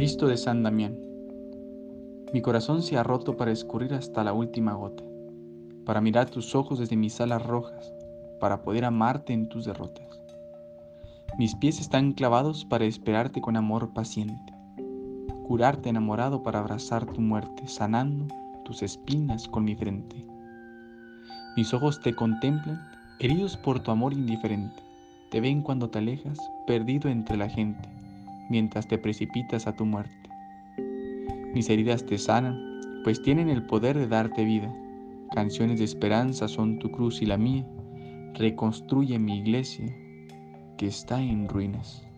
Cristo de San Damián. Mi corazón se ha roto para escurrir hasta la última gota, para mirar tus ojos desde mis alas rojas, para poder amarte en tus derrotas. Mis pies están clavados para esperarte con amor paciente, curarte enamorado para abrazar tu muerte, sanando tus espinas con mi frente. Mis ojos te contemplan, heridos por tu amor indiferente, te ven cuando te alejas, perdido entre la gente mientras te precipitas a tu muerte. Mis heridas te sanan, pues tienen el poder de darte vida. Canciones de esperanza son tu cruz y la mía. Reconstruye mi iglesia que está en ruinas.